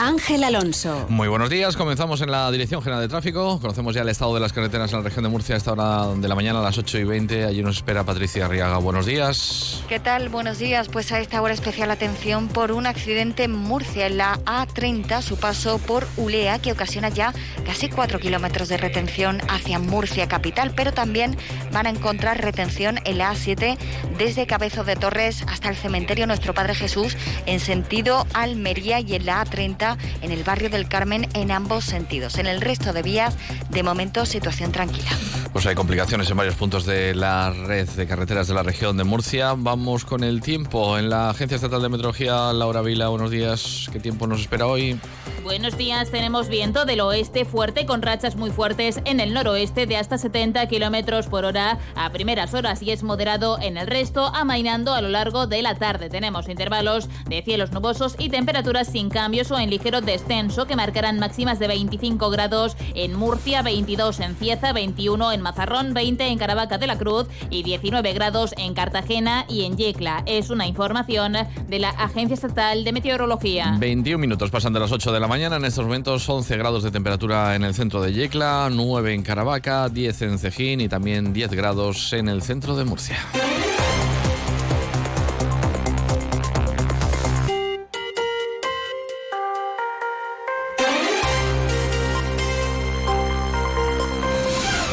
Ángel Alonso. Muy buenos días, comenzamos en la Dirección General de Tráfico. Conocemos ya el estado de las carreteras en la región de Murcia a esta hora de la mañana a las 8 y 20. Allí nos espera Patricia Arriaga. Buenos días. ¿Qué tal? Buenos días. Pues a esta hora especial atención por un accidente en Murcia, en la A30, su paso por Ulea, que ocasiona ya casi 4 kilómetros de retención hacia Murcia capital, pero también van a encontrar retención en la A7 desde Cabezo de Torres hasta el cementerio Nuestro Padre Jesús en sentido Almería y en la A30 en el barrio del Carmen en ambos sentidos. En el resto de vías, de momento, situación tranquila. Pues hay complicaciones en varios puntos de la red de carreteras de la región de Murcia. Vamos con el tiempo. En la Agencia Estatal de Meteorología, Laura Vila, buenos días. ¿Qué tiempo nos espera hoy? Buenos días, tenemos viento del oeste fuerte con rachas muy fuertes en el noroeste de hasta 70 kilómetros por hora a primeras horas y es moderado en el resto, amainando a lo largo de la tarde. Tenemos intervalos de cielos nubosos y temperaturas sin cambios o en ligero descenso que marcarán máximas de 25 grados en Murcia, 22 en Cieza, 21 en Mazarrón, 20 en Caravaca de la Cruz y 19 grados en Cartagena y en Yecla. Es una información de la Agencia Estatal de Meteorología. 21 minutos pasan de las 8 de la mañana. En estos momentos 11 grados de temperatura en el centro de Yecla, 9 en Caravaca, 10 en Cejín y también 10 grados en el centro de Murcia.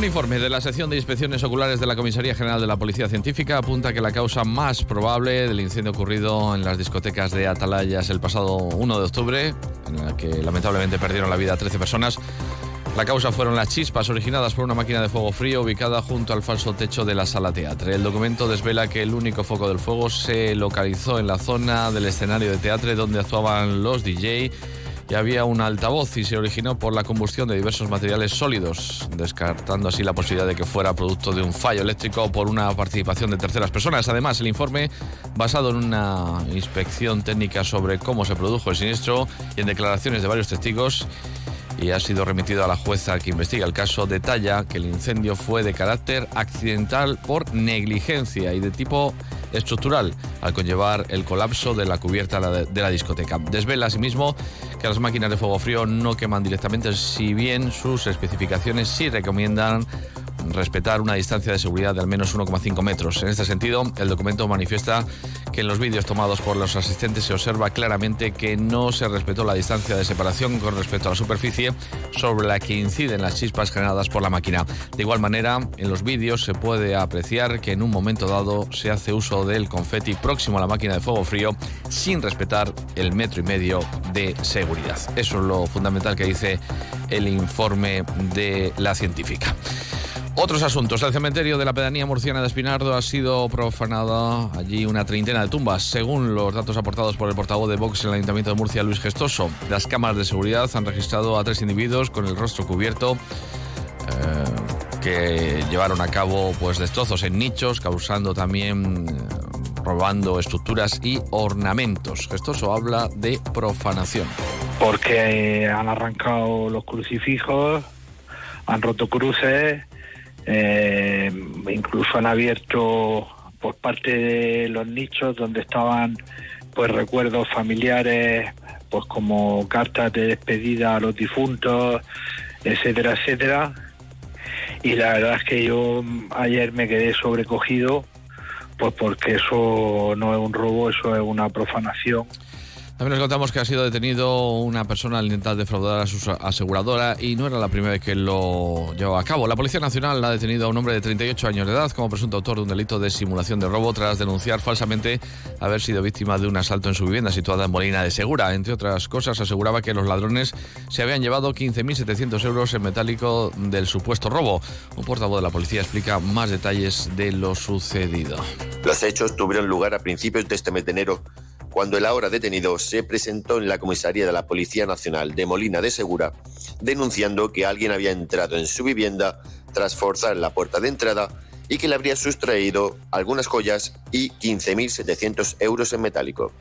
Un informe de la sección de inspecciones oculares de la Comisaría General de la Policía Científica apunta que la causa más probable del incendio ocurrido en las discotecas de Atalayas el pasado 1 de octubre, en la que lamentablemente perdieron la vida 13 personas, la causa fueron las chispas originadas por una máquina de fuego frío ubicada junto al falso techo de la sala teatro. El documento desvela que el único foco del fuego se localizó en la zona del escenario de teatro donde actuaban los DJ y había un altavoz y se originó por la combustión de diversos materiales sólidos, descartando así la posibilidad de que fuera producto de un fallo eléctrico o por una participación de terceras personas. Además, el informe, basado en una inspección técnica sobre cómo se produjo el siniestro y en declaraciones de varios testigos, y ha sido remitido a la jueza que investiga el caso, detalla que el incendio fue de carácter accidental por negligencia y de tipo estructural, al conllevar el colapso de la cubierta de la discoteca. Desvela asimismo que las máquinas de fuego frío no queman directamente, si bien sus especificaciones sí recomiendan respetar una distancia de seguridad de al menos 1,5 metros. En este sentido, el documento manifiesta que en los vídeos tomados por los asistentes se observa claramente que no se respetó la distancia de separación con respecto a la superficie sobre la que inciden las chispas generadas por la máquina. De igual manera, en los vídeos se puede apreciar que en un momento dado se hace uso del confeti próximo a la máquina de fuego frío sin respetar el metro y medio de seguridad. Eso es lo fundamental que dice el informe de la científica. Otros asuntos. El cementerio de la pedanía murciana de Espinardo ha sido profanado allí una treintena de tumbas, según los datos aportados por el portavoz de Vox en el Ayuntamiento de Murcia, Luis Gestoso. Las cámaras de seguridad han registrado a tres individuos con el rostro cubierto. Eh, que llevaron a cabo pues destrozos en nichos, causando también eh, robando estructuras y ornamentos. Gestoso habla de profanación. Porque han arrancado los crucifijos, han roto cruces, eh, incluso han abierto por parte de los nichos donde estaban pues recuerdos familiares, pues como cartas de despedida a los difuntos, etcétera, etcétera. Y la verdad es que yo ayer me quedé sobrecogido, pues porque eso no es un robo, eso es una profanación. También nos contamos que ha sido detenido una persona al intentar defraudar a su aseguradora y no era la primera vez que lo llevaba a cabo. La Policía Nacional ha detenido a un hombre de 38 años de edad como presunto autor de un delito de simulación de robo tras denunciar falsamente haber sido víctima de un asalto en su vivienda situada en Molina de Segura. Entre otras cosas, aseguraba que los ladrones se habían llevado 15.700 euros en metálico del supuesto robo. Un portavoz de la policía explica más detalles de lo sucedido. Los hechos tuvieron lugar a principios de este mes de enero cuando el ahora detenido se presentó en la comisaría de la Policía Nacional de Molina de Segura, denunciando que alguien había entrado en su vivienda tras forzar la puerta de entrada y que le habría sustraído algunas joyas y 15.700 euros en metálico.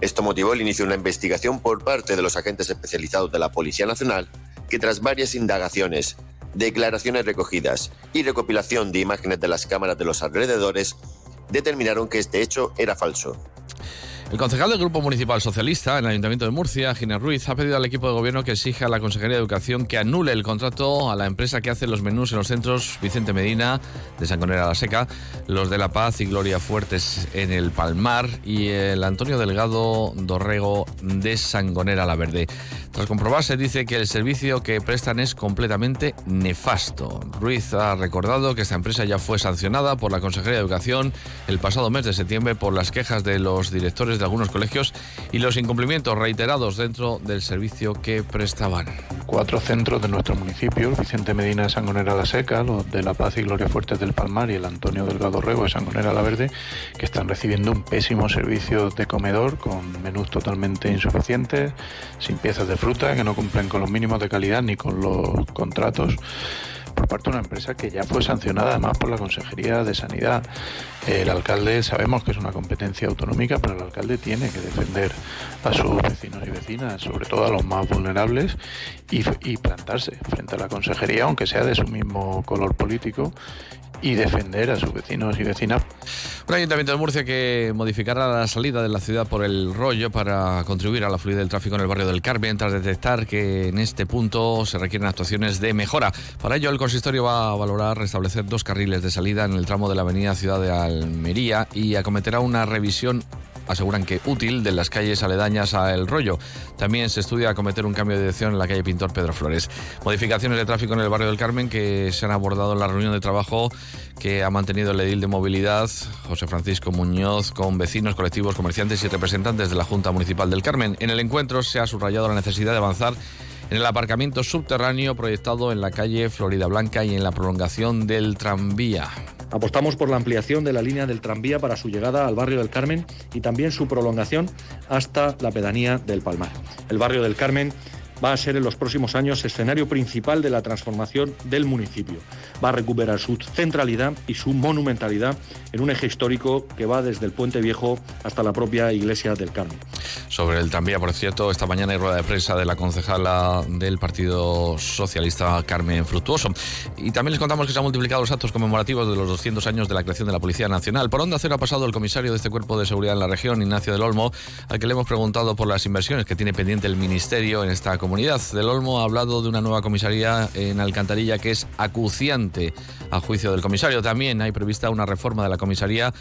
Esto motivó el inicio de una investigación por parte de los agentes especializados de la Policía Nacional, que tras varias indagaciones, declaraciones recogidas y recopilación de imágenes de las cámaras de los alrededores, determinaron que este hecho era falso. El concejal del Grupo Municipal Socialista en el Ayuntamiento de Murcia, Ginés Ruiz, ha pedido al equipo de gobierno que exija a la Consejería de Educación que anule el contrato a la empresa que hace los menús en los centros Vicente Medina de Sangonera la Seca, los de La Paz y Gloria Fuertes en el Palmar y el Antonio Delgado Dorrego de Sangonera la Verde. Tras comprobarse, dice que el servicio que prestan es completamente nefasto. Ruiz ha recordado que esta empresa ya fue sancionada por la Consejería de Educación el pasado mes de septiembre por las quejas de los directores de algunos colegios y los incumplimientos reiterados dentro del servicio que prestaban. Cuatro centros de nuestro municipio, Vicente Medina de Sangonera la Seca, los de La Paz y Gloria Fuertes del Palmar y el Antonio Delgado Rego de Sangonera la Verde, que están recibiendo un pésimo servicio de comedor con menús totalmente insuficientes, sin piezas de fruta, que no cumplen con los mínimos de calidad ni con los contratos por parte de una empresa que ya fue sancionada además por la Consejería de Sanidad. El alcalde sabemos que es una competencia autonómica, pero el alcalde tiene que defender a sus vecinos y vecinas, sobre todo a los más vulnerables, y, y plantarse frente a la Consejería, aunque sea de su mismo color político, y defender a sus vecinos y vecinas. Un ayuntamiento de Murcia que modificará la salida de la ciudad por el rollo para contribuir a la fluidez del tráfico en el barrio del Carmen tras detectar que en este punto se requieren actuaciones de mejora. Para ello el consistorio va a valorar restablecer dos carriles de salida en el tramo de la avenida Ciudad de Almería y acometerá una revisión aseguran que útil de las calles aledañas a El Rollo. También se estudia acometer un cambio de dirección en la calle Pintor Pedro Flores. Modificaciones de tráfico en el barrio del Carmen que se han abordado en la reunión de trabajo que ha mantenido el edil de movilidad, José Francisco Muñoz, con vecinos, colectivos, comerciantes y representantes de la Junta Municipal del Carmen. En el encuentro se ha subrayado la necesidad de avanzar en el aparcamiento subterráneo proyectado en la calle Florida Blanca y en la prolongación del tranvía. Apostamos por la ampliación de la línea del tranvía para su llegada al barrio del Carmen y también su prolongación hasta la pedanía del Palmar. El barrio del Carmen va a ser en los próximos años escenario principal de la transformación del municipio. Va a recuperar su centralidad y su monumentalidad en un eje histórico que va desde el Puente Viejo hasta la propia iglesia del Carmen. Sobre el tranvía, por cierto, esta mañana hay rueda de prensa de la concejala del Partido Socialista Carmen Fructuoso. Y también les contamos que se han multiplicado los actos conmemorativos de los 200 años de la creación de la Policía Nacional. Por Onda Cero ha pasado el comisario de este cuerpo de seguridad en la región, Ignacio del Olmo, al que le hemos preguntado por las inversiones que tiene pendiente el Ministerio en esta comunidad. Del Olmo ha hablado de una nueva comisaría en Alcantarilla que es acuciante a juicio del comisario. También hay prevista una reforma de la comisaría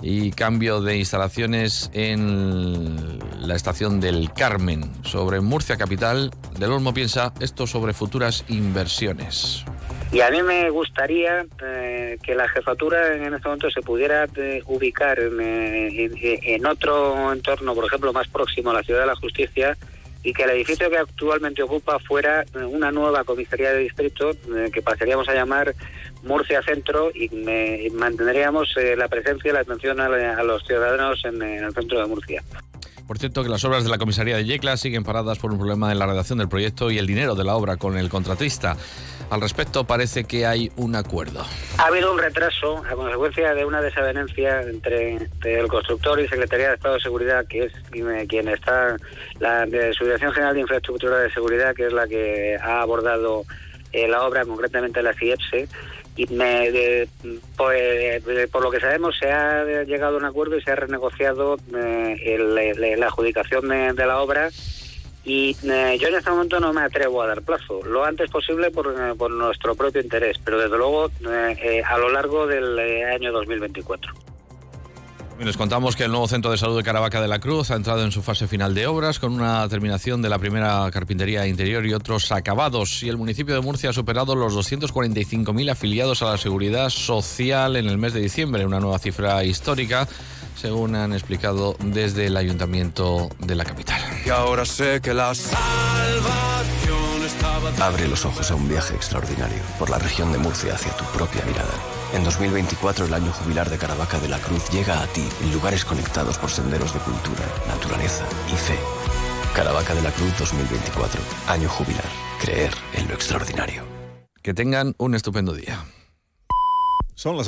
y cambio de instalaciones en la estación del Carmen. Sobre Murcia Capital, Del Olmo piensa esto sobre futuras inversiones. Y a mí me gustaría eh, que la jefatura en este momento se pudiera eh, ubicar eh, en, otro entorno, por ejemplo, más próximo a la Ciudad de la Justicia, y que el edificio que actualmente ocupa fuera una nueva comisaría de distrito que pasaríamos a llamar Murcia Centro y me, mantendríamos la presencia y la atención a, a los ciudadanos en, en el centro de Murcia. Por cierto, que las obras de la comisaría de Yecla siguen paradas por un problema en la redacción del proyecto y el dinero de la obra con el contratista. Al respecto, parece que hay un acuerdo. Ha habido un retraso a consecuencia de una desavenencia entre, el constructor y Secretaría de Estado de Seguridad, que es quien está, la de Subdirección General de Infraestructura de Seguridad, que es la que ha abordado eh, la obra, concretamente la CIEPSE, y me, de, pues, por lo que sabemos se ha llegado a un acuerdo y se ha renegociado eh, el, el, la adjudicación de, de, la obra y eh, yo en este momento no me atrevo a dar plazo, lo antes posible por, por nuestro propio interés, pero desde luego eh, a lo largo del año 2024. Les contamos que el nuevo centro de salud de Caravaca de la Cruz ha entrado en su fase final de obras con una terminación de la primera carpintería interior y otros acabados. Y el municipio de Murcia ha superado los 245.000 afiliados a la seguridad social en el mes de diciembre, una nueva cifra histórica según han explicado desde el ayuntamiento de la capital. Y ahora sé que la salvación estaba... Abre los ojos a un viaje extraordinario por la región de Murcia hacia tu propia mirada. En 2024 el año jubilar de Caravaca de la Cruz llega a ti en lugares conectados por senderos de cultura, naturaleza y fe. Caravaca de la Cruz 2024, año jubilar. Creer en lo extraordinario. Que tengan un estupendo día. Son las